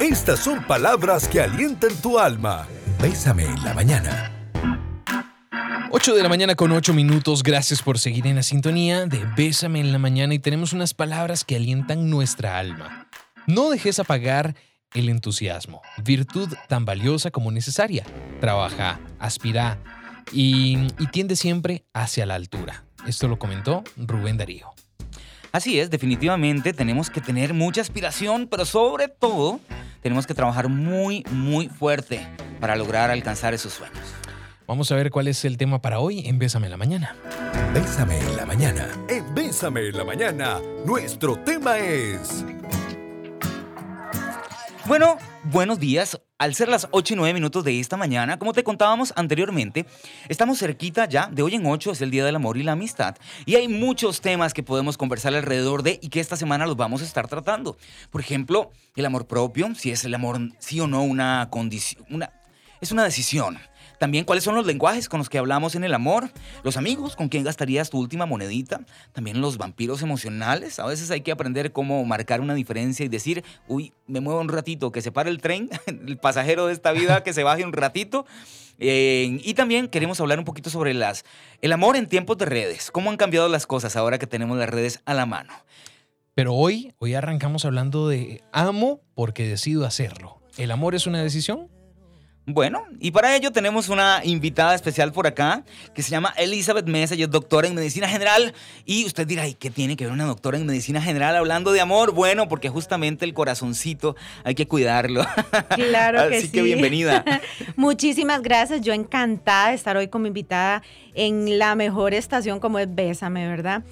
Estas son palabras que alientan tu alma. Bésame en la mañana. 8 de la mañana con 8 minutos. Gracias por seguir en la sintonía de Bésame en la mañana y tenemos unas palabras que alientan nuestra alma. No dejes apagar el entusiasmo, virtud tan valiosa como necesaria. Trabaja, aspira y, y tiende siempre hacia la altura. Esto lo comentó Rubén Darío. Así es, definitivamente tenemos que tener mucha aspiración, pero sobre todo tenemos que trabajar muy, muy fuerte para lograr alcanzar esos sueños. Vamos a ver cuál es el tema para hoy en Bésame en la Mañana. Bésame en la mañana. En Bésame en la mañana, nuestro tema es... Bueno, buenos días. Al ser las 8 y 9 minutos de esta mañana, como te contábamos anteriormente, estamos cerquita ya, de hoy en 8 es el Día del Amor y la Amistad, y hay muchos temas que podemos conversar alrededor de y que esta semana los vamos a estar tratando. Por ejemplo, el amor propio, si es el amor, sí o no, una condición, una, es una decisión. También cuáles son los lenguajes con los que hablamos en el amor, los amigos con quien gastarías tu última monedita, también los vampiros emocionales. A veces hay que aprender cómo marcar una diferencia y decir, uy, me muevo un ratito, que se pare el tren, el pasajero de esta vida que se baje un ratito. Eh, y también queremos hablar un poquito sobre el amor en tiempos de redes, cómo han cambiado las cosas ahora que tenemos las redes a la mano. Pero hoy, hoy arrancamos hablando de amo porque decido hacerlo. ¿El amor es una decisión? Bueno, y para ello tenemos una invitada especial por acá que se llama Elizabeth Mesa, ella es doctora en medicina general. Y usted dirá, ¿y qué tiene que ver una doctora en medicina general hablando de amor? Bueno, porque justamente el corazoncito hay que cuidarlo. Claro que Así sí. que bienvenida. Muchísimas gracias. Yo encantada de estar hoy como invitada en la mejor estación como es Bésame, ¿verdad?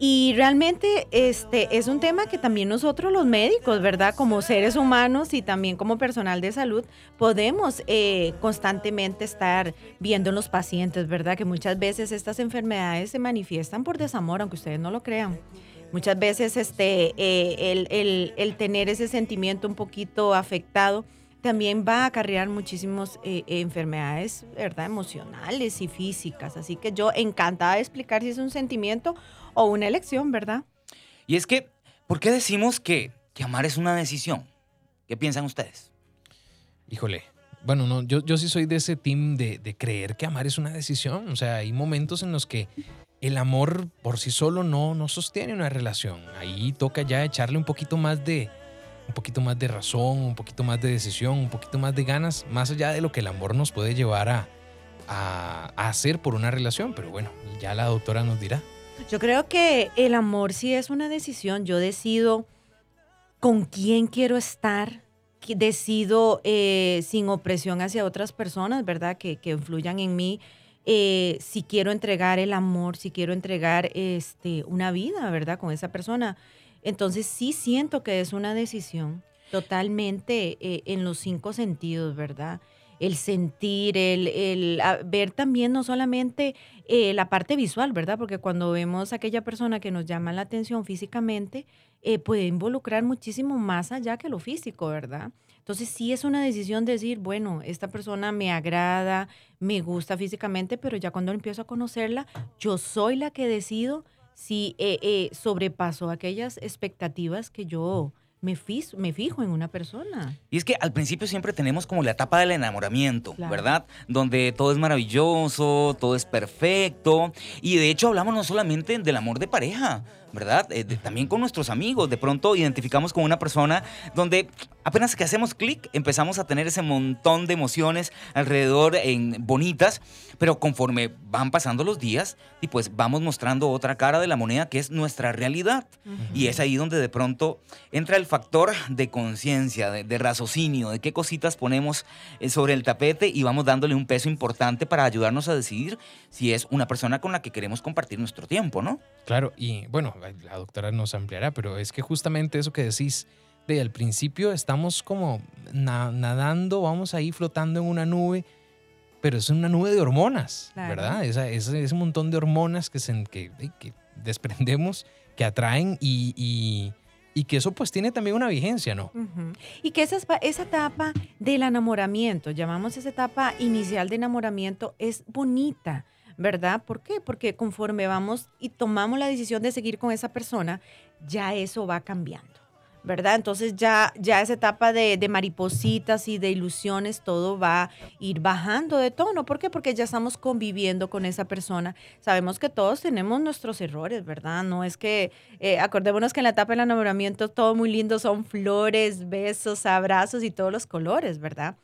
Y realmente este es un tema que también nosotros los médicos, ¿verdad? Como seres humanos y también como personal de salud, podemos eh, constantemente estar viendo en los pacientes, ¿verdad? Que muchas veces estas enfermedades se manifiestan por desamor, aunque ustedes no lo crean. Muchas veces este, eh, el, el- el tener ese sentimiento un poquito afectado también va a acarrear muchísimas enfermedades, ¿verdad? Emocionales y físicas. Así que yo encantada de explicar si es un sentimiento o una elección, ¿verdad? Y es que, ¿por qué decimos que, que amar es una decisión? ¿Qué piensan ustedes? Híjole. Bueno, no, yo, yo sí soy de ese team de, de creer que amar es una decisión. O sea, hay momentos en los que el amor por sí solo no, no sostiene una relación. Ahí toca ya echarle un poquito más de, un poquito más de razón, un poquito más de decisión, un poquito más de ganas, más allá de lo que el amor nos puede llevar a, a, a hacer por una relación. Pero bueno, ya la doctora nos dirá. Yo creo que el amor sí es una decisión. Yo decido con quién quiero estar, decido eh, sin opresión hacia otras personas, ¿verdad? Que, que influyan en mí. eh, si quiero entregar el amor, si quiero entregar este, una vida, ¿verdad? Con esa persona. Entonces sí siento que es una decisión totalmente eh, en los cinco sentidos, ¿verdad? El sentir, el, el, ver también no solamente eh, la parte visual, ¿verdad? Porque cuando vemos a aquella persona que nos llama la atención físicamente, eh, puede involucrar muchísimo más allá que lo físico, ¿verdad? Entonces sí es una decisión decir, bueno, esta persona me agrada, me gusta físicamente, pero ya cuando empiezo a conocerla, yo soy la que decido si eh, eh, sobrepaso aquellas expectativas que yo me, fis- me fijo en una persona. Y es que al principio siempre tenemos como la etapa del enamoramiento, Claro. ¿verdad? Donde todo es maravilloso, todo es perfecto. Y de hecho hablamos no solamente del amor de pareja, ¿verdad? Eh, de- también con nuestros amigos. De pronto identificamos con una persona donde apenas que hacemos clic empezamos a tener ese montón de emociones alrededor en bonitas, pero conforme van pasando los días y pues vamos mostrando otra cara de la moneda que es nuestra realidad. Y es ahí donde de pronto entra el factor de conciencia, de, de raciocinio, de qué cositas ponemos eh, sobre el tapete y vamos dándole un peso importante para ayudarnos a decidir si es una persona con la que queremos compartir nuestro tiempo, ¿no? Claro, y bueno, la doctora nos ampliará, pero es que justamente eso que decís, de al principio estamos como na- nadando, vamos ahí flotando en una nube, pero es una nube de hormonas, Claro. ¿verdad? Esa- ese, ese montón de hormonas que, se, que, que desprendemos, que atraen y, y- y que eso pues tiene también una vigencia, ¿no? Y que esa, esa etapa del enamoramiento, llamamos esa etapa inicial de enamoramiento, es bonita, ¿verdad? ¿Por qué? Porque conforme vamos y tomamos la decisión de seguir con esa persona, ya eso va cambiando, ¿verdad? Entonces ya, ya esa etapa de, de, maripositas y de ilusiones, todo va a ir bajando de tono. ¿Por qué? Porque ya estamos conviviendo con esa persona. Sabemos que todos tenemos nuestros errores, ¿verdad? No es que, eh, acordémonos que en la etapa del enamoramiento todo muy lindo son flores, besos, abrazos y todos los colores, ¿verdad?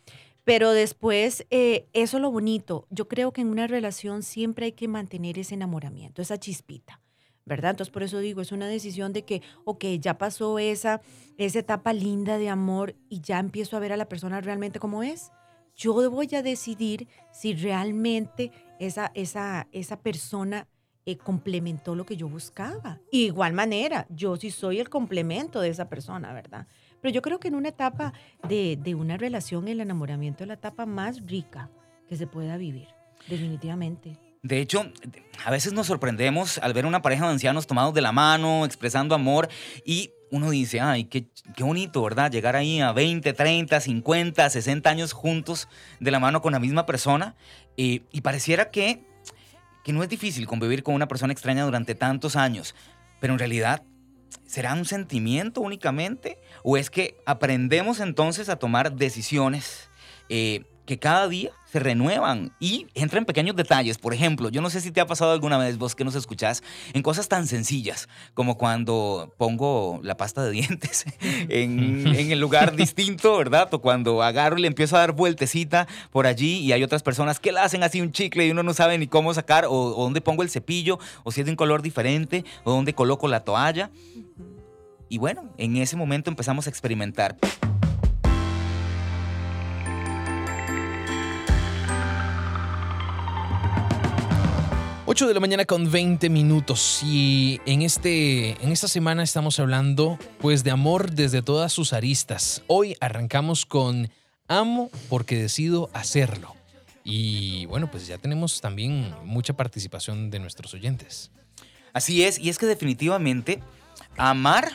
Pero después, eh, eso es lo bonito. Yo creo que en una relación siempre hay que mantener ese enamoramiento, esa chispita. ¿verdad? Entonces por eso digo, es una decisión de que, ok, ya pasó esa, esa etapa linda de amor y ya empiezo a ver a la persona realmente como es. Yo voy a decidir si realmente esa, esa, esa persona eh, complementó lo que yo buscaba. igual manera, yo sí soy el complemento de esa persona, ¿verdad? Pero yo creo que en una etapa de, de una relación, el enamoramiento es la etapa más rica que se pueda vivir, definitivamente. De hecho, a veces nos sorprendemos al ver una pareja de ancianos tomados de la mano, expresando amor y uno dice, ay, qué, qué, bonito, ¿verdad? Llegar ahí a 20, 30, 50, 60 años juntos de la mano con la misma persona y pareciera que, que no es difícil convivir con una persona extraña durante tantos años, pero en realidad ¿Será un sentimiento únicamente? ¿O es que aprendemos entonces a tomar decisiones eh, que cada día se renuevan y entran pequeños detalles. Por ejemplo, yo no sé si te ha pasado alguna vez vos que nos escuchás en cosas tan sencillas como cuando pongo la pasta de dientes en, el lugar distinto, ¿verdad? O cuando agarro y le empiezo a dar vueltecita por allí y hay otras personas que la hacen así un chicle y uno no sabe ni cómo sacar o, o dónde pongo el cepillo o si es de un color diferente o dónde coloco la toalla. Y bueno, en ese momento empezamos a experimentar. 8 de la mañana con 20 minutos y en, este, en esta semana estamos hablando pues de amor desde todas sus aristas. Hoy arrancamos con amo porque decido hacerlo. Y bueno, pues ya tenemos también mucha participación de nuestros oyentes. Así es, y es que definitivamente amar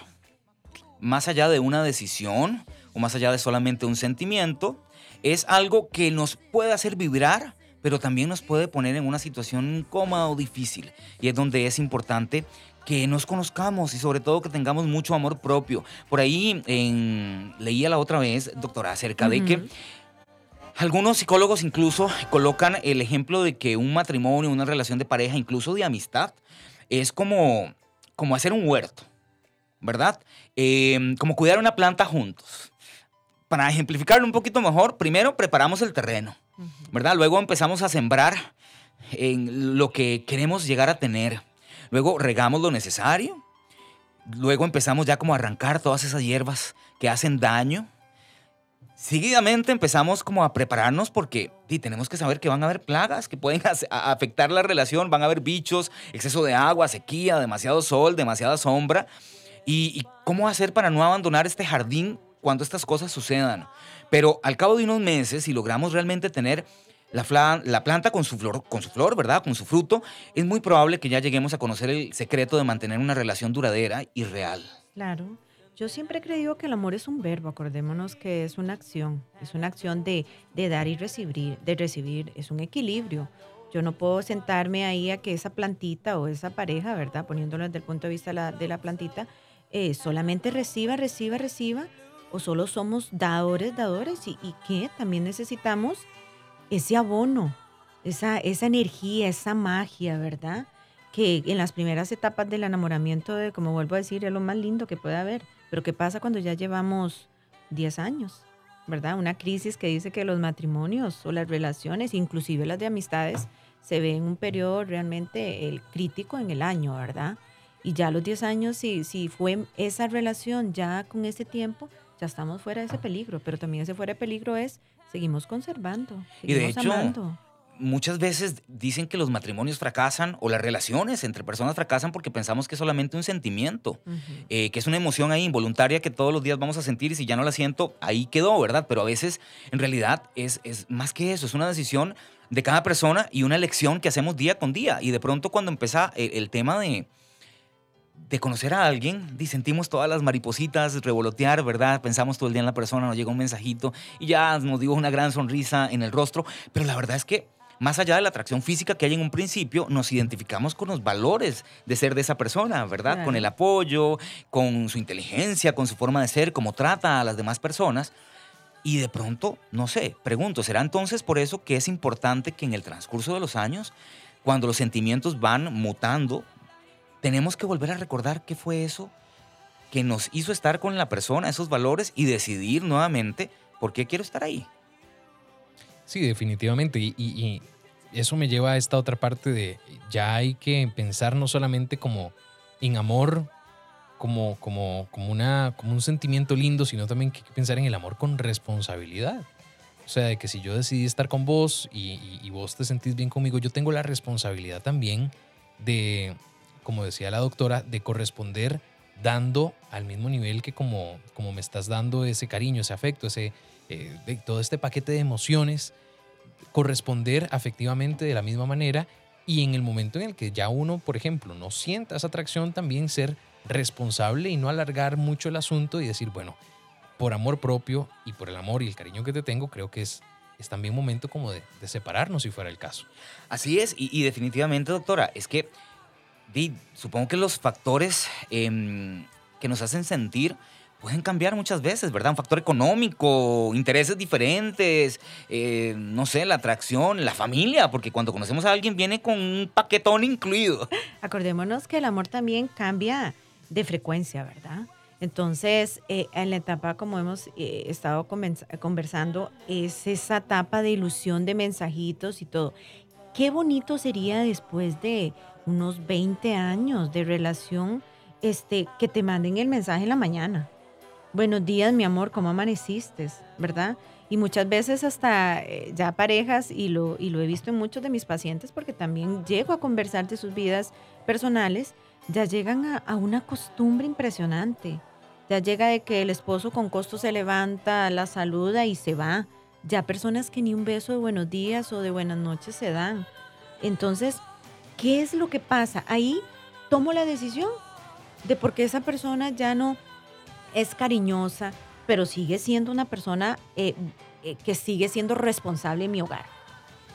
más allá de una decisión o más allá de solamente un sentimiento es algo que nos puede hacer vibrar pero también nos puede poner en una situación incómoda o difícil. Y es donde es importante que nos conozcamos y sobre todo que tengamos mucho amor propio. Por ahí leía la otra vez, doctora, acerca de que algunos psicólogos incluso colocan el ejemplo de que un matrimonio, una relación de pareja, incluso de amistad, es como, como hacer un huerto, ¿verdad? Em, como cuidar una planta juntos. Para ejemplificarlo un poquito mejor, primero preparamos el terreno. ¿Verdad? Luego empezamos a sembrar en lo que queremos llegar a tener. Luego regamos lo necesario. Luego empezamos ya como a arrancar todas esas hierbas que hacen daño. Seguidamente empezamos como a prepararnos porque tenemos que saber que van a haber plagas que pueden afectar la relación, van a haber bichos, exceso de agua, sequía, demasiado sol, demasiada sombra. ¿Y, y cómo hacer para no abandonar este jardín cuando estas cosas sucedan? Pero al cabo de unos meses, si logramos realmente tener la, la, planta con su, flor, con su flor, ¿verdad? Con su fruto, es muy probable que ya lleguemos a conocer el secreto de mantener una relación duradera y real. Claro. Yo siempre he creído que el amor es un verbo, acordémonos que es una acción, es una acción de, de dar y recibir, de recibir, es un equilibrio. Yo no puedo sentarme ahí a que esa plantita o esa pareja, ¿verdad? Poniéndolo desde el punto de vista de la, de la plantita, eh, solamente reciba, reciba, reciba o solo somos dadores, dadores y, que también necesitamos ese abono, esa, esa energía, esa magia, ¿verdad? Que en las primeras etapas del enamoramiento, de, como vuelvo a decir, es lo más lindo que puede haber. Pero ¿qué pasa cuando ya llevamos 10 años? ¿Verdad? Una crisis que dice que los matrimonios o las relaciones, inclusive las de amistades, se ven en un periodo realmente el crítico en el año, ¿verdad? Y ya a los 10 años, si, si fue esa relación ya con ese tiempo, ya estamos fuera de ese peligro, pero también ese fuera de peligro es, seguimos conservando, y de hecho, Muchas veces dicen que los matrimonios fracasan o las relaciones entre personas fracasan porque pensamos que es solamente un sentimiento, eh, que es una emoción ahí involuntaria que todos los días vamos a sentir y si ya no la siento, ahí quedó, ¿verdad? Pero a veces en realidad es, es más que eso, es una decisión de cada persona y una elección que hacemos día con día. Y de pronto cuando empieza el tema de, de conocer a alguien, y sentimos todas las maripositas revolotear, ¿verdad? Pensamos todo el día en la persona, nos llega un mensajito y ya nos dio una gran sonrisa en el rostro, pero la verdad es que más allá de la atracción física que hay en un principio, nos identificamos con los valores de ser de esa persona, ¿verdad? Con el apoyo, con su inteligencia, con su forma de ser, cómo trata a las demás personas. Y de pronto, no sé, pregunto, ¿será entonces por eso que es importante que en el transcurso de los años, cuando los sentimientos van mutando, tenemos que volver a recordar qué fue eso que nos hizo estar con la persona, esos valores y decidir nuevamente por qué quiero estar ahí? Sí, definitivamente. Y, y- y eso me lleva a esta otra parte de ya hay que pensar no solamente como en amor, como, como, como, una, como un sentimiento lindo, sino también que hay que pensar en el amor con responsabilidad. O sea, de que si yo decidí estar con vos y, y- vos te sentís bien conmigo, yo tengo la responsabilidad también de, como decía la doctora, de corresponder dando al mismo nivel que como, como me estás dando ese cariño, ese afecto, ese, eh, todo este paquete de emociones, corresponder afectivamente de la misma manera y en el momento en el que ya uno, por ejemplo, no sienta esa atracción, también ser responsable y no alargar mucho el asunto y decir, bueno, por amor propio y por el amor y el cariño que te tengo, creo que es, es también momento como de, de separarnos si fuera el caso. Así es, y definitivamente, doctora, es que di, supongo que los factores em, que nos hacen sentir pueden cambiar muchas veces, ¿verdad? Un factor económico, intereses diferentes, eh, no sé, la atracción, la familia, porque cuando conocemos a alguien viene con un paquetón incluido. Acordémonos que el amor también cambia de frecuencia, ¿verdad? Entonces, eh, en la etapa, como hemos eh, estado conversando, es esa etapa de ilusión de mensajitos y todo. Qué bonito sería después de unos 20 años de relación, este, que te manden el mensaje en la mañana. Buenos días, mi amor, ¿cómo amaneciste? ¿Verdad? Y muchas veces hasta eh, ya parejas, y lo, y lo he visto en muchos de mis pacientes, porque también llego a conversar de sus vidas personales, ya llegan a, a una costumbre impresionante. Ya llega de que el esposo con costo se levanta, la saluda y se va. Ya personas que ni un beso de buenos días o de buenas noches se dan. Entonces, ¿qué es lo que pasa? Ahí tomo la decisión de por qué esa persona ya no es cariñosa, pero sigue siendo una persona eh, eh, que sigue siendo responsable en mi hogar.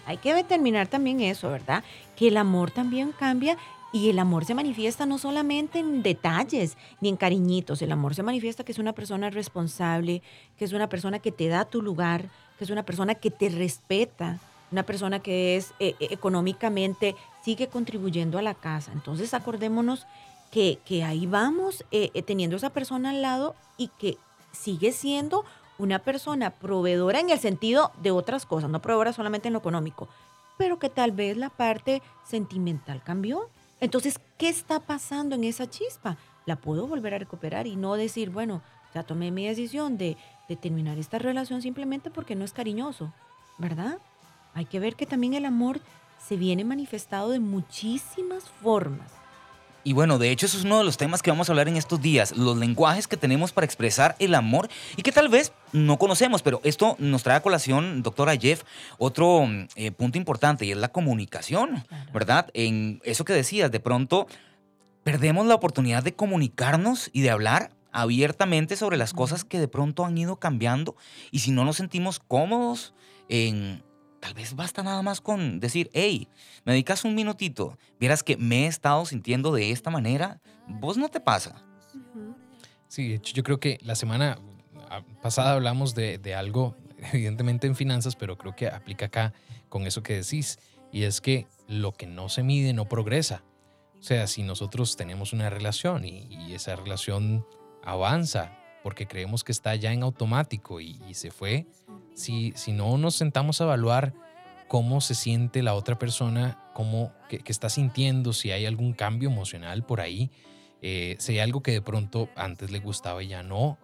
Hay que determinar también eso, ¿verdad? Que el amor también cambia y el amor se manifiesta no solamente en detalles ni en cariñitos, el amor se manifiesta que es una persona responsable, que es una persona que te da tu lugar, que es una persona que te respeta, una persona que es eh, eh, económicamente, sigue contribuyendo a la casa. Entonces acordémonos que, que ahí vamos eh, teniendo esa persona al lado y que sigue siendo una persona proveedora en el sentido de otras cosas, no proveedora solamente en lo económico, pero que tal vez la parte sentimental cambió. Entonces, ¿qué está pasando en esa chispa? La puedo volver a recuperar y no decir, bueno, ya tomé mi decisión de, de terminar esta relación simplemente porque no es cariñoso, ¿verdad? Hay que ver que también el amor se viene manifestado de muchísimas formas. Y bueno, de hecho eso es uno de los temas que vamos a hablar en estos días, los lenguajes que tenemos para expresar el amor y que tal vez no conocemos, pero esto nos trae a colación, doctora Jeff, otro eh, punto importante y es la comunicación, Claro. ¿verdad? En eso que decías, de pronto perdemos la oportunidad de comunicarnos y de hablar abiertamente sobre las cosas que de pronto han ido cambiando y si no nos sentimos cómodos en... Tal vez basta nada más con decir, hey, me dedicas un minutito, vieras que me he estado sintiendo de esta manera, vos no te pasa. Sí, de hecho yo creo que la semana ah, pasada hablamos de, de algo, evidentemente en finanzas, pero creo que aplica acá con eso que decís, y es que lo que no se mide no progresa. O sea, si nosotros tenemos una relación y, y esa relación avanza porque creemos que está ya en automático y, y se fue, si, si no nos sentamos a evaluar cómo se siente la otra persona, cómo que, que está sintiendo, si hay algún cambio emocional por ahí, eh, si hay algo que de pronto antes le gustaba y ya no,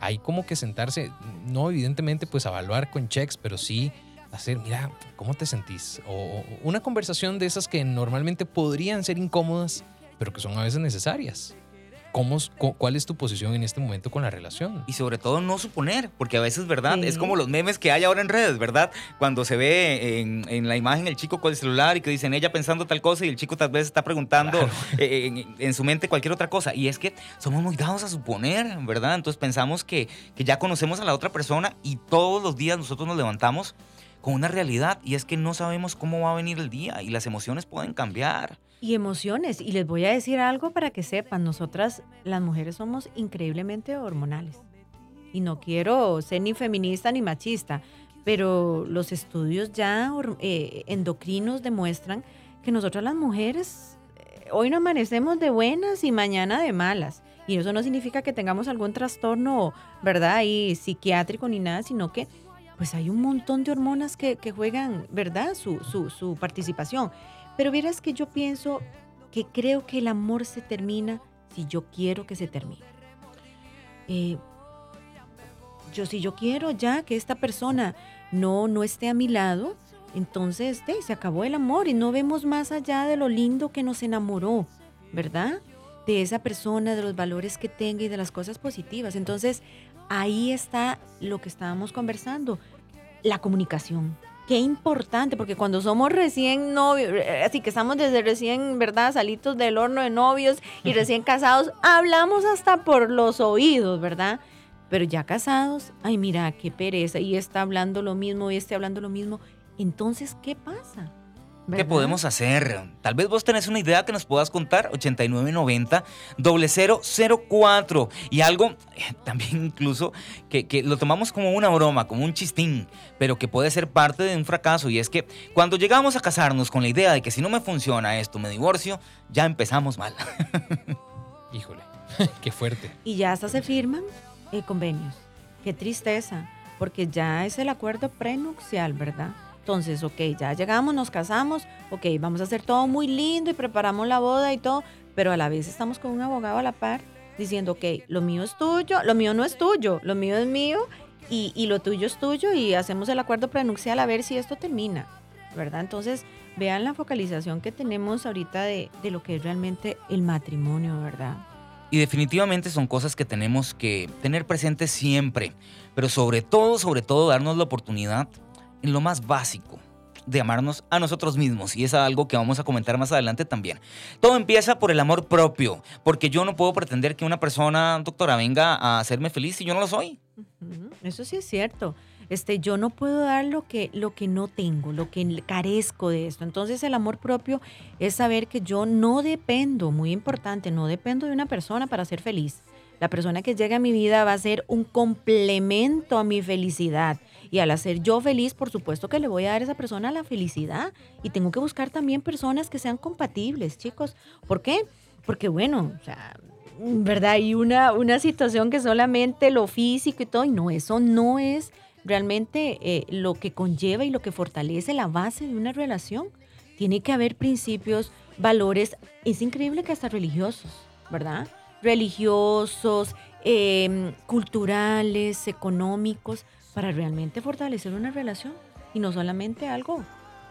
hay como que sentarse, no evidentemente pues evaluar con checks, pero sí hacer, mira, ¿cómo te sentís? O, o una conversación de esas que normalmente podrían ser incómodas, pero que son a veces necesarias. ¿Cómo, ¿Cuál es tu posición en este momento con la relación? Y sobre todo no suponer, porque a veces, ¿verdad? Sí. Es como los memes que hay ahora en redes, ¿verdad? Cuando se ve en, en la imagen el chico con el celular y que dicen ella pensando tal cosa y el chico tal vez está preguntando eh, en, en su mente cualquier otra cosa. Y es que somos muy dados a suponer, ¿verdad? Entonces pensamos que, que ya conocemos a la otra persona y todos los días nosotros nos levantamos con una realidad y es que no sabemos cómo va a venir el día y las emociones pueden cambiar. Y emociones. Y les voy a decir algo para que sepan, nosotras las mujeres somos increíblemente hormonales. Y no quiero ser ni feminista ni machista, pero los estudios ya eh, endocrinos demuestran que nosotras las mujeres eh, hoy no amanecemos de buenas y mañana de malas. Y eso no significa que tengamos algún trastorno, ¿verdad? Y psiquiátrico ni nada, sino que pues hay un montón de hormonas que, juegan, ¿verdad? Su, su, participación. Pero vieras que yo pienso que creo que el amor se termina si yo quiero que se termine. Eh, yo si yo quiero ya que esta persona no, no esté a mi lado, entonces se acabó el amor y no vemos más allá de lo lindo que nos enamoró, ¿verdad? De esa persona, de los valores que tenga y de las cosas positivas. Entonces ahí está lo que estábamos conversando, la comunicación. Qué importante, porque cuando somos recién novios, así que estamos desde recién, ¿verdad? Salitos del horno de novios y recién casados, hablamos hasta por los oídos, ¿verdad? Pero ya casados, ay, mira, qué pereza, y está hablando lo mismo, y está hablando lo mismo. Entonces, ¿qué pasa? ¿Qué podemos hacer? Tal vez vos tenés una idea que nos puedas contar, 8990 0004. Y algo eh, también incluso que, que, lo tomamos como una broma, como un chistín, pero que puede ser parte de un fracaso. Y es que cuando llegamos a casarnos con la idea de que si no me funciona esto, me divorcio, ya empezamos mal. Híjole, qué fuerte. Y ya hasta se firman eh, convenios. Qué tristeza, porque ya es el acuerdo prenupcial, ¿verdad? Entonces, ok, ya llegamos, nos casamos, ok, vamos a hacer todo muy lindo y preparamos la boda y todo, pero a la vez estamos con un abogado a la par diciendo, ok, lo mío es tuyo, lo mío no es tuyo, lo mío es mío y, y lo tuyo es tuyo y hacemos el acuerdo prenupcial a ver si esto termina, ¿verdad? Entonces, vean la focalización que tenemos ahorita de, de lo que es realmente el matrimonio, ¿verdad? Y definitivamente son cosas que tenemos que tener presentes siempre, pero sobre todo, sobre todo, darnos la oportunidad en lo más básico de amarnos a nosotros mismos. Y es algo que vamos a comentar más adelante también. Todo empieza por el amor propio, porque yo no puedo pretender que una persona, doctora, venga a hacerme feliz si yo no lo soy. Eso sí es cierto este, yo no puedo dar lo que, lo que no tengo, lo que carezco de esto. Entonces el amor propio es saber que yo no dependo, muy importante, no dependo de una persona para ser feliz. La persona que llega a mi vida va a ser un complemento a mi felicidad. Y al hacer yo feliz, por supuesto que le voy a dar a esa persona la felicidad. Y tengo que buscar también personas que sean compatibles, chicos. ¿Por qué? Porque bueno, o sea, ¿verdad? Hay una, una situación que solamente lo físico y todo, y no, eso no es realmente eh, lo que conlleva y lo que fortalece la base de una relación. Tiene que haber principios, valores, es increíble que hasta religiosos, ¿verdad? Religiosos, em, culturales, económicos, para realmente fortalecer una relación y no solamente algo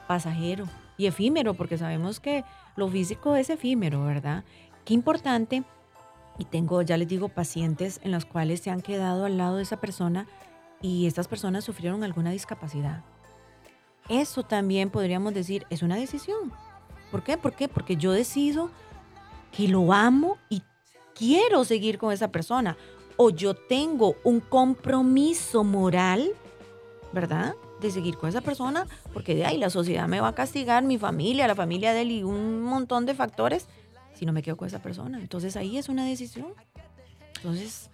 pasajero y efímero, porque sabemos que lo físico es efímero, ¿verdad? Qué importante, y tengo, ya les digo, pacientes en los cuales se han quedado al lado de esa persona y estas personas sufrieron alguna discapacidad. Eso también podríamos decir es una decisión. ¿Por qué? ¿Por qué? Porque yo decido que lo amo y quiero seguir con esa persona. O yo tengo un compromiso moral, ¿verdad? De seguir con esa persona, porque de ahí la sociedad me va a castigar, mi familia, la familia de él y un montón de factores si no me quedo con esa persona. Entonces ahí es una decisión. Entonces,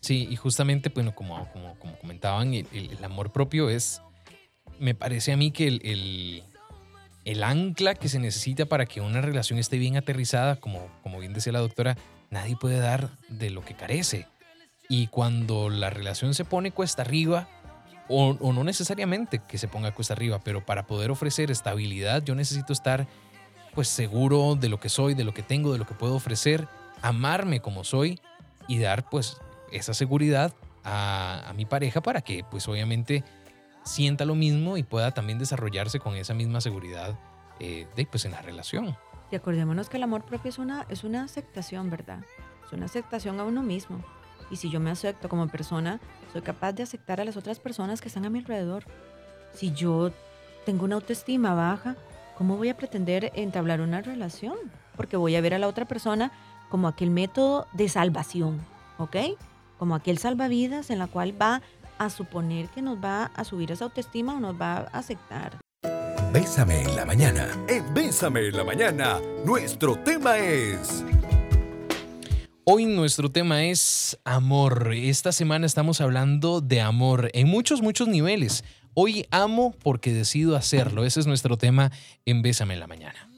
Sí, y justamente, bueno, como, como, comentaban, el, amor propio es, me parece a mí que el, el, ancla que se necesita para que una relación esté bien aterrizada, como, como bien decía la doctora, nadie puede dar de lo que carece. Y cuando la relación se pone cuesta arriba, o, no necesariamente que se ponga cuesta arriba, pero para poder ofrecer estabilidad yo necesito estar pues seguro de lo que soy, de lo que tengo, de lo que puedo ofrecer, amarme como soy y dar pues esa seguridad a, mi pareja para que pues obviamente sienta lo mismo y pueda también desarrollarse con esa misma seguridad eh, de, pues, en la relación. Y acordémonos que el amor propio es una, es una aceptación, ¿verdad? Es una aceptación a uno mismo. Y si yo me acepto como persona, soy capaz de aceptar a las otras personas que están a mi alrededor. Si yo tengo una autoestima baja, ¿cómo voy a pretender entablar una relación? Porque voy a ver a la otra persona como aquel método de salvación, ¿ok? como aquel salvavidas en la cual va a suponer que nos va a subir esa autoestima o nos va a aceptar. Bésame en la mañana. En Bésame en la mañana, nuestro tema es... Hoy nuestro tema es amor. Esta semana estamos hablando de amor en muchos, muchos niveles. Hoy amo porque decido hacerlo. Ese es nuestro tema en Bésame en la mañana.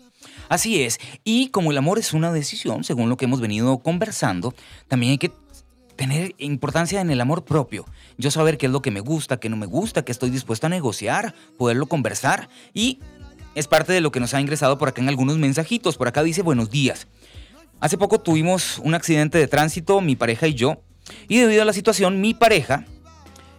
Así es. Y como el amor es una decisión, según lo que hemos venido conversando, también hay que tener importancia en el amor propio. Yo saber qué es lo que me gusta, qué no me gusta, qué estoy dispuesto a negociar, poderlo conversar y es parte de lo que nos ha ingresado por acá en algunos mensajitos. Por acá dice buenos días. Hace poco tuvimos un accidente de tránsito, mi pareja y yo, y debido a la situación, mi pareja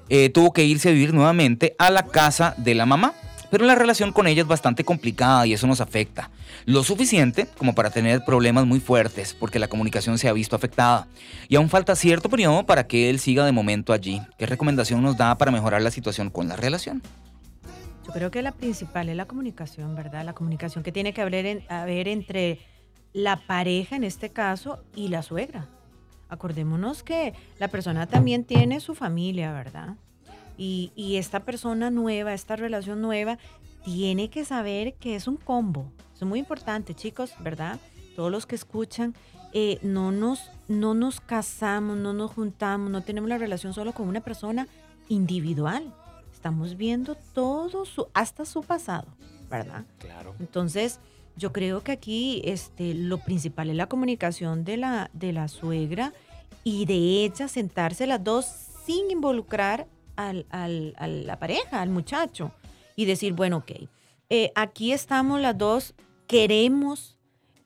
eh, tuvo que irse a vivir nuevamente a la casa de la mamá. Pero la relación con ella es bastante complicada y eso nos afecta. Lo suficiente como para tener problemas muy fuertes, porque la comunicación se ha visto afectada. Y aún falta cierto periodo para que él siga de momento allí. ¿Qué recomendación nos da para mejorar la situación con la relación? Yo creo que la principal es la comunicación, ¿verdad? La comunicación que tiene que haber, haber entre la pareja en este caso y la suegra. Acordémonos que la persona también tiene su familia, ¿verdad? Y, esta persona nueva, esta relación nueva, tiene que saber que es un combo. es muy importante, chicos, ¿verdad? Todos los que escuchan, eh, no, nos, no nos casamos, no nos juntamos, no tenemos la relación solo con una persona individual. Estamos viendo todo su, hasta su pasado, ¿verdad? Claro. Entonces, yo creo que aquí este, lo principal es la comunicación de la, de la suegra y de ella sentarse las dos sin involucrar al, al, a la pareja, al muchacho, y decir, bueno, ok, eh, aquí estamos las dos, queremos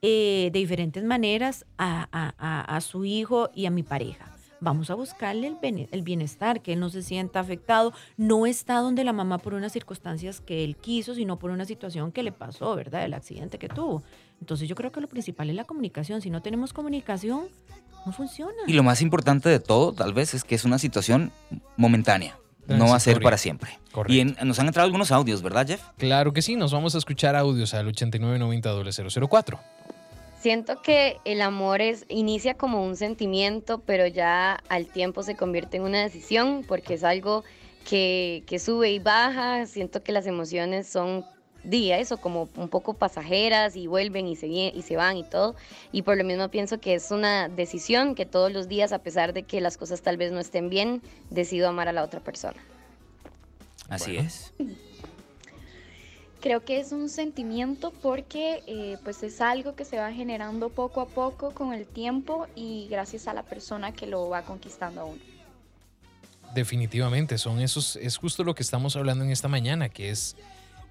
eh, de diferentes maneras a, a, a, su hijo y a mi pareja vamos a buscarle el, bienestar, que él no se sienta afectado, no está donde la mamá por unas circunstancias que él quiso, sino por una situación que le pasó, ¿verdad? El accidente que tuvo. Entonces yo creo que lo principal es la comunicación. Si no tenemos comunicación, no funciona. Y lo más importante de todo, tal vez, es que es una situación momentánea. No va a ser para siempre. Correcto. Y nos han entrado algunos audios, ¿verdad, Jeff? Claro que sí, nos vamos a escuchar audios al 8990 004. Siento que el amor es, inicia como un sentimiento, pero ya al tiempo se convierte en una decisión porque es algo que, sube y baja. Siento que las emociones son días o como un poco pasajeras y vuelven y se, y se van y todo. Y por lo mismo pienso que es una decisión que todos los días, a pesar de que las cosas tal vez no estén bien, decido amar a la otra persona. Así es. Creo que es un sentimiento porque eh, pues es algo que se va generando poco a poco con el tiempo y gracias a la persona que lo va conquistando a uno. Definitivamente, son esos, es justo lo que estamos hablando en esta mañana, que es,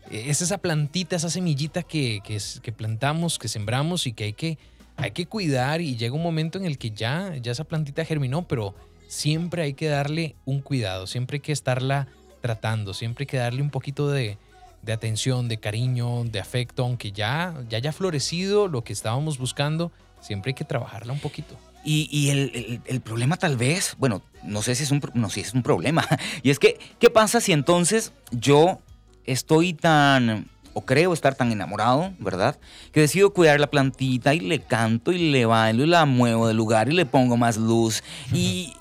es esa plantita, esa semillita que, que, que plantamos, que sembramos y que hay, que hay que cuidar y llega un momento en el que ya, ya esa plantita germinó, pero siempre hay que darle un cuidado, siempre hay que estarla tratando, siempre hay que darle un poquito de, de atención, de cariño, de afecto, aunque ya, ya haya florecido lo que estábamos buscando, siempre hay que trabajarla un poquito. Y, el, problema tal vez, bueno, no sé si es un, no, si es un problema, y es que, ¿qué pasa si entonces yo estoy tan, o creo estar tan enamorado, ¿verdad? Que decido cuidar la plantita y le canto y le bailo y la muevo del lugar y le pongo más luz. Y,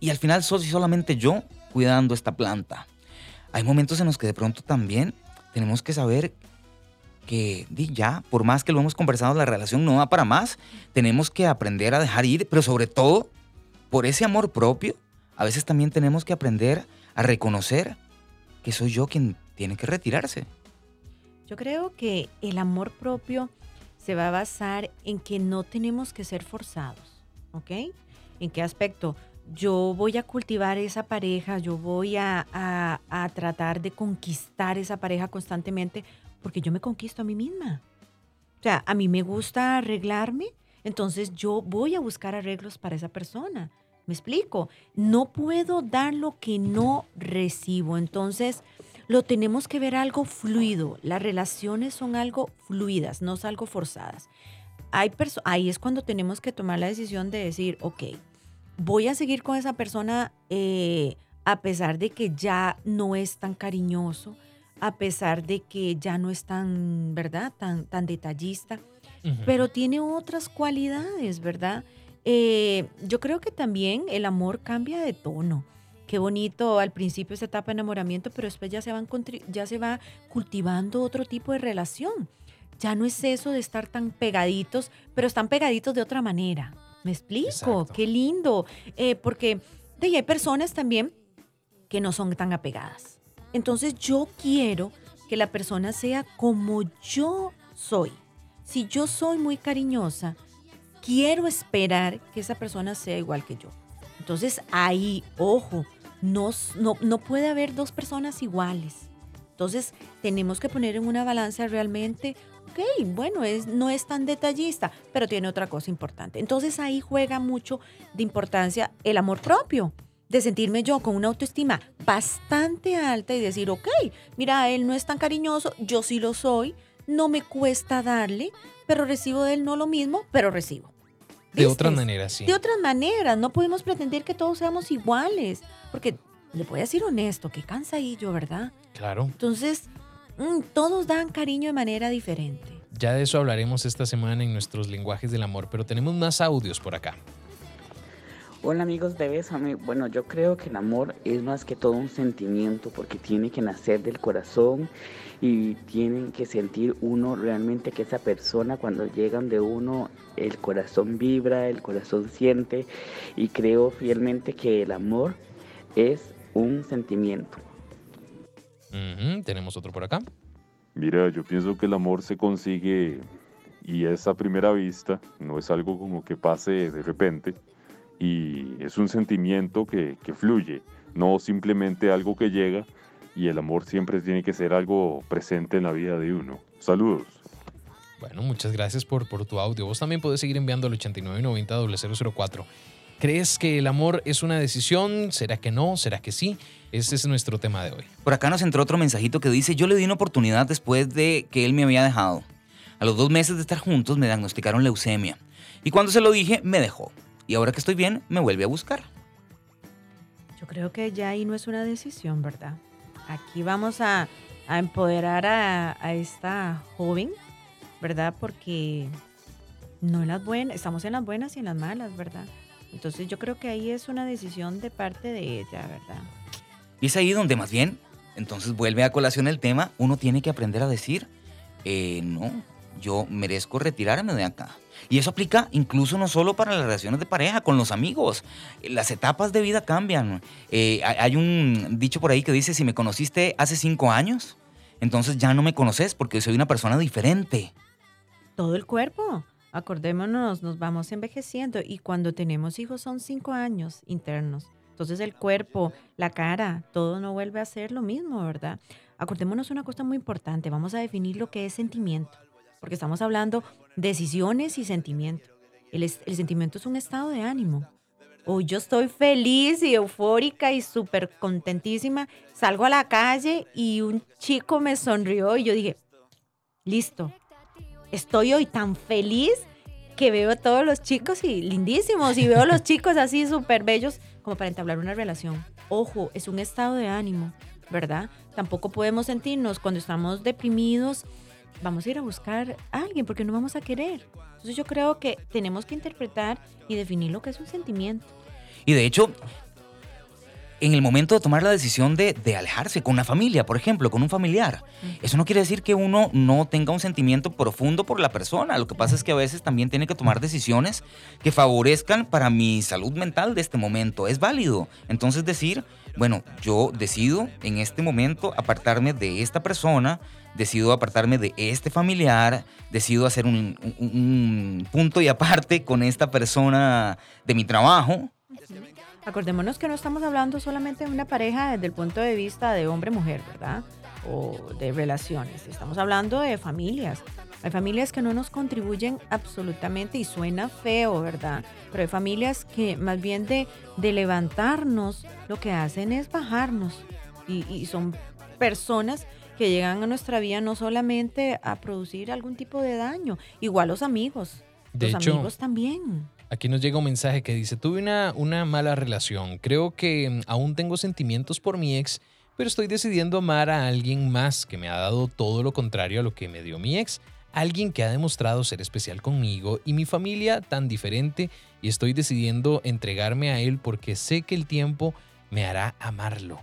y al final soy solamente yo cuidando esta planta. Hay momentos en los que de pronto también tenemos que saber que ya, por más que lo hemos conversado, la relación no va para más. Tenemos que aprender a dejar ir, pero sobre todo, por ese amor propio, a veces también tenemos que aprender a reconocer que soy yo quien tiene que retirarse. Yo creo que el amor propio se va a basar en que no tenemos que ser forzados, ¿ok? ¿En qué aspecto? Yo voy a cultivar esa pareja, yo voy a, tratar de conquistar esa pareja constantemente porque yo me conquisto a mí misma. O sea, a mí me gusta arreglarme, entonces yo voy a buscar arreglos para esa persona. ¿Me explico? No puedo dar lo que no recibo. Entonces, lo tenemos que ver algo fluido. Las relaciones son algo fluidas, no son algo forzadas. Hay ahí es cuando tenemos que tomar la decisión de decir, ok, voy a seguir con esa persona eh, a pesar de que ya no es tan cariñoso, a pesar de que ya no es tan, ¿verdad? Tan, tan detallista, pero tiene otras cualidades, ¿verdad? Eh, yo creo que también el amor cambia de tono. qué bonito al principio esa etapa de enamoramiento, pero después ya se, van ya se va cultivando otro tipo de relación. Ya no es eso de estar tan pegaditos, pero están pegaditos de otra manera. ¿Me explico? Qué lindo. Eh, porque de hay personas también que no son tan apegadas. Entonces yo quiero que la persona sea como yo soy. Si yo soy muy cariñosa, quiero esperar que esa persona sea igual que yo. Entonces ahí, ojo, no, no, puede haber dos personas iguales. Entonces tenemos que poner en una balanza realmente, ok, bueno, es, no es tan detallista, pero tiene otra cosa importante. Entonces ahí juega mucho de importancia el amor propio de sentirme yo con una autoestima bastante alta y decir, ok, mira, él no es tan cariñoso, yo sí lo soy, no me cuesta darle, pero recibo de él no lo mismo, pero recibo. De otras maneras, sí. De otras maneras, no podemos pretender que todos seamos iguales, porque le voy a decir honesto, que cansa yo, ¿verdad? Claro. Entonces, mm, todos dan cariño de manera diferente. Ya de eso hablaremos esta semana en nuestros lenguajes del amor, pero tenemos más audios por acá. Hola amigos de Bésame. Bueno, yo creo que el amor es más que todo un sentimiento porque tiene que nacer del corazón y tienen que sentir uno realmente que esa persona cuando llegan de uno el corazón vibra, el corazón siente y creo fielmente que el amor es un sentimiento. Tenemos otro por acá. Mira, yo pienso que el amor se consigue y es a primera vista, no es algo como que pase de repente y es un sentimiento que, fluye, no simplemente algo que llega y el amor siempre tiene que ser algo presente en la vida de uno. Saludos. Bueno, muchas gracias por, por tu audio. Vos también podés seguir enviando al 8990-004. ¿Crees que el amor es una decisión? ¿Será que no? ¿Será que sí? Ese es nuestro tema de hoy. Por acá nos entró otro mensajito que dice, yo le di una oportunidad después de que él me había dejado. A los dos meses de estar juntos me diagnosticaron leucemia. Y cuando se lo dije, me dejó y ahora que estoy bien, me vuelve a buscar. Yo creo que ya ahí no es una decisión, ¿verdad? Aquí vamos a, empoderar a, esta joven, ¿verdad? Porque no en las buenas, estamos en las buenas y en las malas, ¿verdad? Entonces yo creo que ahí es una decisión de parte de ella, ¿verdad? Y es ahí donde más bien, entonces vuelve a colación el tema, uno tiene que aprender a decir, eh, no, yo merezco retirarme de acá. Y eso aplica incluso no solo para las relaciones de pareja, con los amigos. Las etapas de vida cambian. Eh, hay un dicho por ahí que dice, si me conociste hace cinco años, entonces ya no me conoces porque soy una persona diferente. Todo el cuerpo. Acordémonos, nos vamos envejeciendo y cuando tenemos hijos son cinco años internos. Entonces el cuerpo, la cara, todo no vuelve a ser lo mismo, ¿verdad? Acordémonos una cosa muy importante, vamos a definir lo que es sentimiento porque estamos hablando decisiones y sentimiento. El, sentimiento es un estado de ánimo. O yo estoy feliz y eufórica y súper contentísima. Salgo a la calle y un chico me sonrió y yo dije, listo, estoy hoy tan feliz que veo a todos los chicos y lindísimos y veo a los chicos así súper bellos como para entablar una relación. Ojo, es un estado de ánimo, ¿verdad? Tampoco podemos sentirnos cuando estamos deprimidos vamos a ir a buscar a alguien porque no vamos a querer. Entonces yo creo que tenemos que interpretar y definir lo que es un sentimiento. Y de hecho, en el momento de tomar la decisión de, alejarse con una familia, por ejemplo, con un familiar, eso no quiere decir que uno no tenga un sentimiento profundo por la persona. Lo que pasa es que a veces también tiene que tomar decisiones que favorezcan para mi salud mental de este momento. Es válido. Entonces decir, bueno, yo decido en este momento apartarme de esta persona, decido apartarme de este familiar, decido hacer un, punto y aparte con esta persona de mi trabajo. Acordémonos que no estamos hablando solamente de una pareja desde el punto de vista de hombre-mujer, ¿verdad? O de relaciones. Estamos hablando de familias. Hay familias que no nos contribuyen absolutamente y suena feo, ¿verdad? Pero hay familias que más bien de, de levantarnos lo que hacen es bajarnos. Y, y son personas que llegan a nuestra vida no solamente a producir algún tipo de daño, igual los amigos. los amigos también. Aquí nos llega un mensaje que dice, tuve una, una mala relación, creo que mm, aún tengo sentimientos por mi ex, pero estoy decidiendo amar a alguien más que me ha dado todo lo contrario a lo que me dio mi ex, alguien que ha demostrado ser especial conmigo y mi familia tan diferente y estoy decidiendo entregarme a él porque sé que el tiempo me hará amarlo.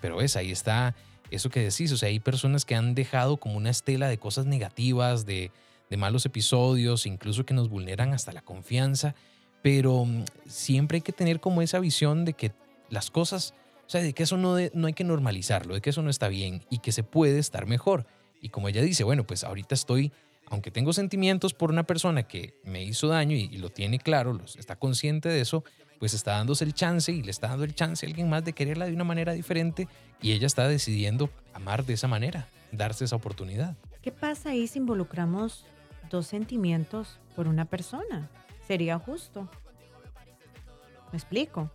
Pero es, ahí está eso que decís, o sea, hay personas que han dejado como una estela de cosas negativas, de, de malos episodios, incluso que nos vulneran hasta la confianza, pero mm, siempre hay que tener como esa visión de que las cosas, o sea, de que eso no, no hay que normalizarlo, de que eso no está bien y que se puede estar mejor. Y como ella dice, bueno, pues ahorita estoy, aunque tengo sentimientos por una persona que me hizo daño y, lo tiene claro, los, está consciente de eso, pues está dándose el chance y le está dando el chance a alguien más de quererla de una manera diferente y ella está decidiendo amar de esa manera, darse esa oportunidad. ¿Qué pasa ahí si involucramos dos sentimientos por una persona? ¿Sería justo? ¿Me explico?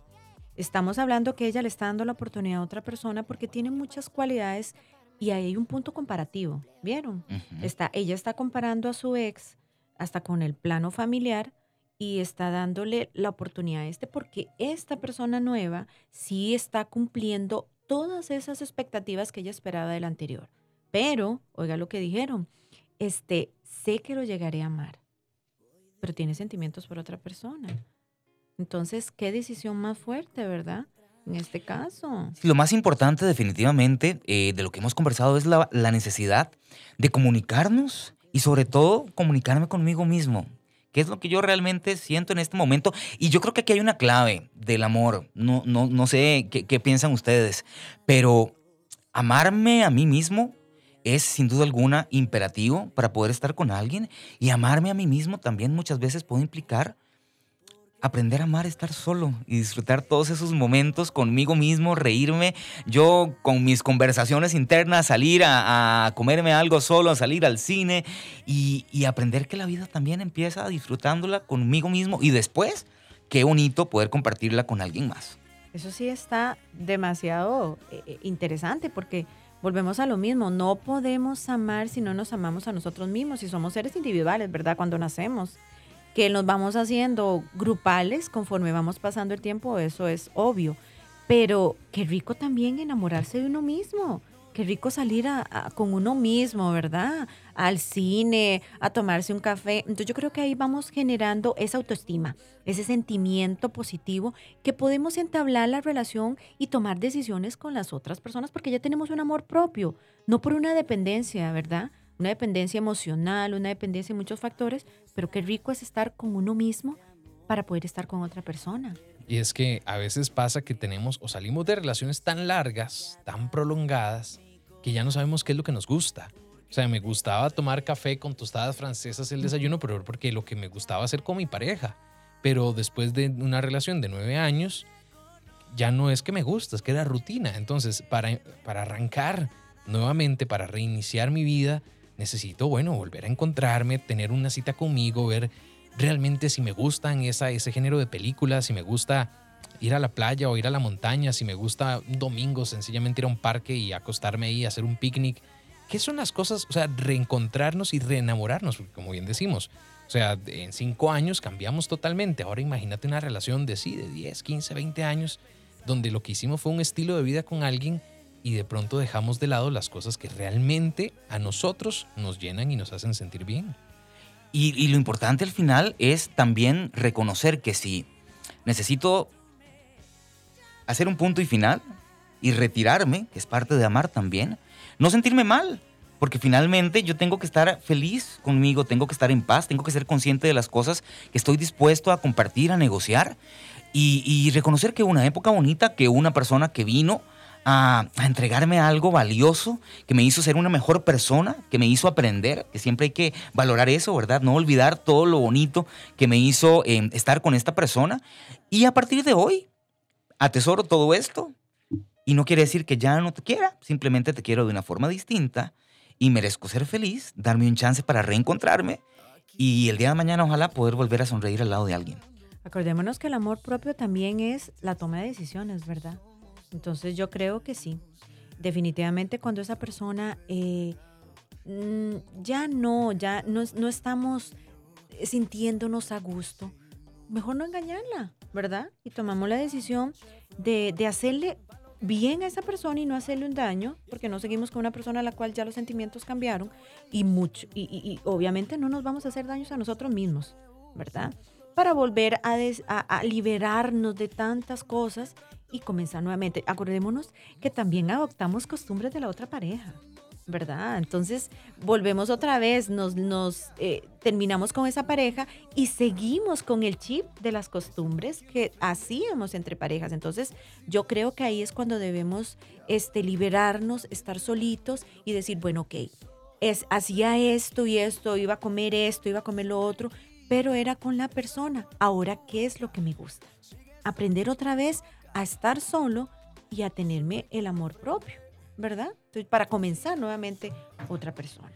Estamos hablando que ella le está dando la oportunidad a otra persona porque tiene muchas cualidades y ahí hay un punto comparativo. ¿Vieron? está, ella está comparando a su ex hasta con el plano familiar y está dándole la oportunidad a este porque esta persona nueva sí está cumpliendo todas esas expectativas que ella esperaba del anterior. Pero, oiga lo que dijeron, este, sé que lo llegaré a amar, pero tiene sentimientos por otra persona. Entonces, ¿qué decisión más fuerte, verdad? En este caso. Lo más importante definitivamente eh, de lo que hemos conversado es la necesidad de comunicarnos y sobre todo comunicarme conmigo mismo qué es lo que yo realmente siento en este momento. Y yo creo que aquí hay una clave del amor. No, no, no sé qué piensan ustedes, pero amarme a mí mismo es sin duda alguna imperativo para poder estar con alguien y amarme a mí mismo también muchas veces puede implicar aprender a amar, estar solo y disfrutar todos esos momentos conmigo mismo, reírme, yo con mis conversaciones internas, salir a, comerme algo solo, salir al cine y, aprender que la vida también empieza disfrutándola conmigo mismo y después, qué bonito poder compartirla con alguien más. Eso sí está demasiado eh, eh, interesante porque volvemos a lo mismo, no podemos amar si no nos amamos a nosotros mismos, si somos seres individuales, ¿verdad? Cuando nacemos que nos vamos haciendo grupales conforme vamos pasando el tiempo, eso es obvio. Pero qué rico también enamorarse de uno mismo. Qué rico salir con uno mismo, ¿verdad? Al cine, a tomarse un café. Entonces yo creo que ahí vamos generando esa autoestima, ese sentimiento positivo que podemos entablar la relación y tomar decisiones con las otras personas porque ya tenemos un amor propio, no por una dependencia, ¿verdad? una dependencia emocional, una dependencia de muchos factores, pero qué rico es estar con uno mismo para poder estar con otra persona. Y es que a veces pasa que tenemos o salimos de relaciones tan largas, tan prolongadas, que ya no sabemos qué es lo que nos gusta. O sea, me gustaba tomar café con tostadas francesas el desayuno, pero porque lo que me gustaba hacer con mi pareja. Pero después de una relación de nueve años, ya no es que me gusta, es que era rutina. Entonces, para, para arrancar nuevamente, para reiniciar mi vida, necesito, bueno, volver a encontrarme, tener una cita conmigo, ver realmente si me gustan esa, ese género de películas, si me gusta ir a la playa o ir a la montaña, si me gusta un domingo sencillamente ir a un parque y acostarme ahí, hacer un picnic. ¿Qué son las cosas? O sea, reencontrarnos y reenamorarnos, como bien decimos, o sea, en cinco años cambiamos totalmente. Ahora imagínate una relación de sí, de 10, 15, 20 años, donde lo que hicimos fue un estilo de vida con alguien y de pronto dejamos de lado las cosas que realmente a nosotros nos llenan y nos hacen sentir bien. Y, lo importante al final es también reconocer que si necesito hacer un punto y final y retirarme, que es parte de amar también, no sentirme mal, porque finalmente yo tengo que estar feliz conmigo, tengo que estar en paz, tengo que ser consciente de las cosas que estoy dispuesto a compartir, a negociar y, reconocer que una época bonita, que una persona que vino, a, entregarme algo valioso, que me hizo ser una mejor persona, que me hizo aprender, que siempre hay que valorar eso, ¿verdad? No olvidar todo lo bonito que me hizo em, estar con esta persona. Y a partir de hoy, atesoro todo esto. Y no quiere decir que ya no te quiera, simplemente te quiero de una forma distinta y merezco ser feliz, darme un chance para reencontrarme y el día de mañana ojalá poder volver a sonreír al lado de alguien. Acordémonos que el amor propio también es la toma de decisiones, ¿verdad? Entonces yo creo que sí. Definitivamente cuando esa persona eh, mm, ya no, ya no, no estamos sintiéndonos a gusto, mejor no engañarla, ¿verdad? Y tomamos la decisión de, hacerle bien a esa persona y no hacerle un daño, porque no seguimos con una persona a la cual ya los sentimientos cambiaron y mucho, y, obviamente no nos vamos a hacer daños a nosotros mismos, ¿verdad? Para volver a, a liberarnos de tantas cosas y comenzar nuevamente. Acordémonos que también adoptamos costumbres de la otra pareja. ¿Verdad? Entonces volvemos otra vez, nos, nos eh, terminamos con esa pareja y seguimos con el chip de las costumbres que hacíamos entre parejas. Entonces yo creo que ahí es cuando debemos este, liberarnos, estar solitos y decir, bueno, ok, es, hacía esto y esto, iba a comer esto, iba a comer lo otro, pero era con la persona. Ahora, ¿qué es lo que me gusta? Aprender otra vez a estar solo y a tenerme el amor propio, ¿verdad? Para comenzar nuevamente otra persona.